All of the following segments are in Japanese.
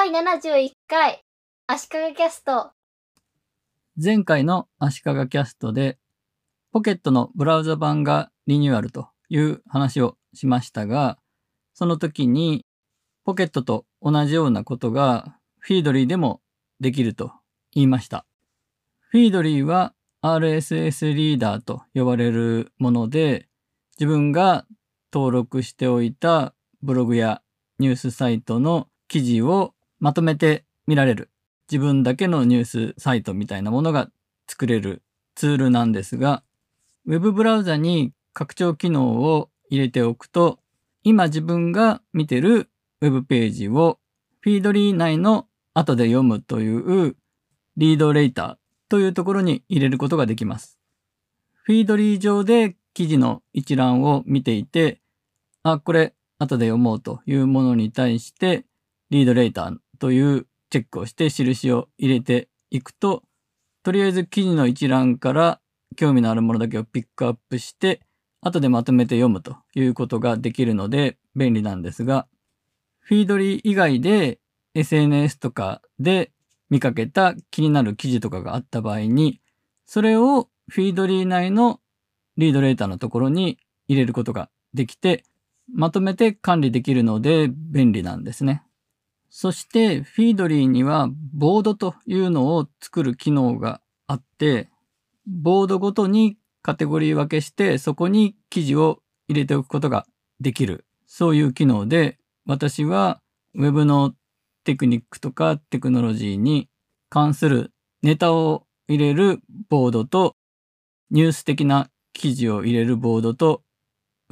第71回、足利キャスト。前回の足利キャストで、ポケットのブラウザ版がリニューアルという話をしましたが、その時にポケットと同じようなことがフィードリーでもできると言いました。フィードリーは RSS リーダーと呼ばれるもので、自分が登録しておいたブログやニュースサイトの記事をまとめて見られる自分だけのニュースサイトみたいなものが作れるツールなんですが、ウェブブラウザに拡張機能を入れておくと、今自分が見てるウェブページをフィードリー内の後で読むというリードレーターというところに入れることができます。フィードリー上で記事の一覧を見ていて、あ、これ後で読もうというものに対して、リードレーターというチェックをして印を入れていくと、とりあえず記事の一覧から興味のあるものだけをピックアップして、後でまとめて読むということができるので便利なんですが、フィードリー以外で SNS とかで見かけた気になる記事とかがあった場合に、それをフィードリー内のリードレーターのところに入れることができて、まとめて管理できるので便利なんですね。そしてフィードリーにはボードというのを作る機能があって、ボードごとにカテゴリー分けしてそこに記事を入れておくことができる。そういう機能で私は Web のテクニックとかテクノロジーに関するネタを入れるボードとニュース的な記事を入れるボードと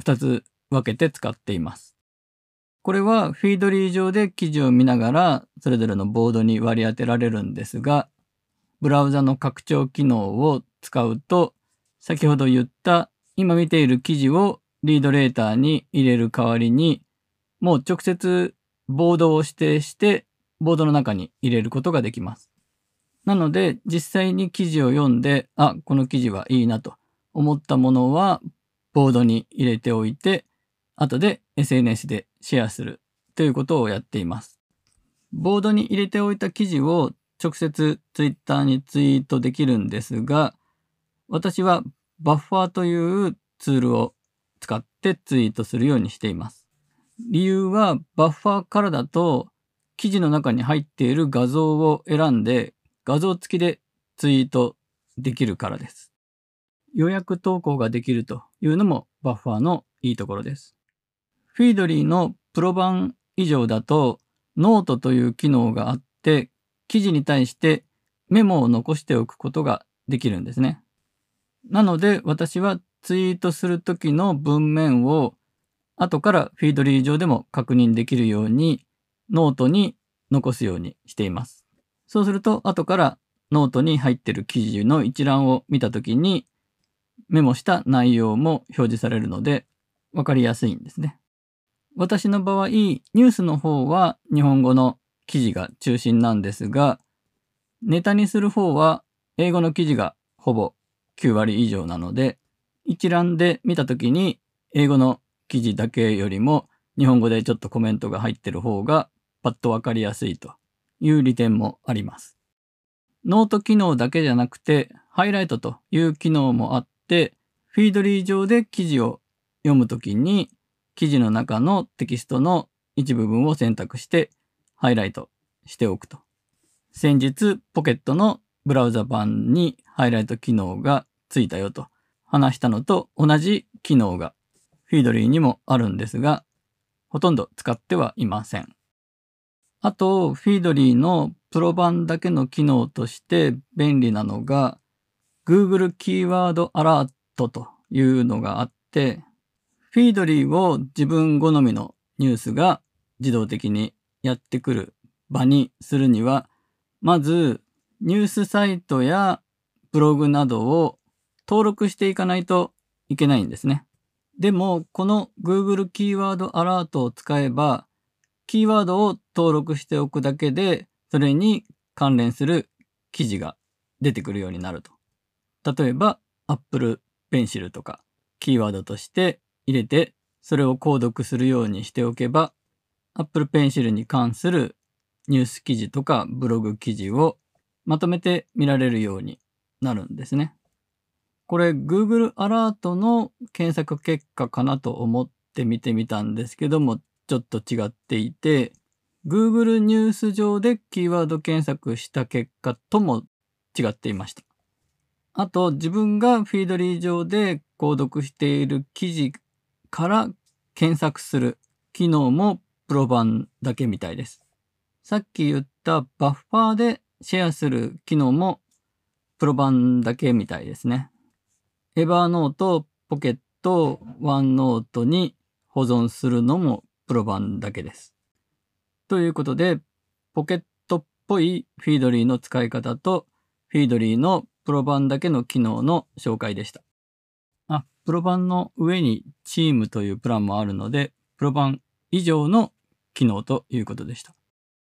2つ分けて使っています。これはフィードリー上で記事を見ながらそれぞれのボードに割り当てられるんですが、ブラウザの拡張機能を使うと、先ほど言った今見ている記事をリードレーターに入れる代わりに、もう直接ボードを指定してボードの中に入れることができます。なので実際に記事を読んで、あ、この記事はいいなと思ったものはボードに入れておいて、後で SNS でシェアするということをやっています。ボードに入れておいた記事を直接 Twitter にツイートできるんですが、私はバッファーというツールを使ってツイートするようにしています。理由はバッファーからだと記事の中に入っている画像を選んで画像付きでツイートできるからです。予約投稿ができるというのもバッファーのいいところです。 Feedly のプロ版以上だとノートという機能があって記事に対してメモを残しておくことができるんですね。なので私はツイートする時の文面を後から Feedly 上でも確認できるようにノートに残すようにしています。そうすると後からノートに入っている記事の一覧を見た時にメモした内容も表示されるので分かりやすいんですね。私の場合、ニュースの方は日本語の記事が中心なんですが、ネタにする方は英語の記事がほぼ9割以上なので、一覧で見たときに英語の記事だけよりも日本語でちょっとコメントが入ってる方がパッとわかりやすいという利点もあります。ノート機能だけじゃなくて、ハイライトという機能もあって、フィードリー上で記事を読むときに記事の中のテキストの一部分を選択してハイライトしておくと。先日、ポケットのブラウザ版にハイライト機能がついたよと話したのと同じ機能がフィードリーにもあるんですが、ほとんど使ってはいません。あと、フィードリーのプロ版だけの機能として便利なのが、Google キーワードアラートというのがあって、フィードリーを自分好みのニュースが自動的にやってくる場にするには、まずニュースサイトやブログなどを登録していかないといけないんですね。でも、この Google キーワードアラートを使えば、キーワードを登録しておくだけで、それに関連する記事が出てくるようになると。例えば、Apple Pencil とか、キーワードとして入れて、それを購読するようにしておけば、Apple Pencil に関するニュース記事とかブログ記事をまとめて見られるようになるんですね。これ Google アラートの検索結果かなと思って見てみたんですけども、ちょっと違っていて、Google ニュース上でキーワード検索した結果とも違っていました。あと、自分が Feedly 上で購読している記事から検索する機能もプロ版だけみたいです。さっき言ったバッファーでシェアする機能もプロ版だけみたいですね。 Evernote、Pocket、OneNote に保存するのもプロ版だけです。ということで、ポケットっぽいフィードリーの使い方と、フィードリーのプロ版だけの機能の紹介でした。あ、プロ版の上にチームというプランもあるので、プロ版以上の機能ということでした。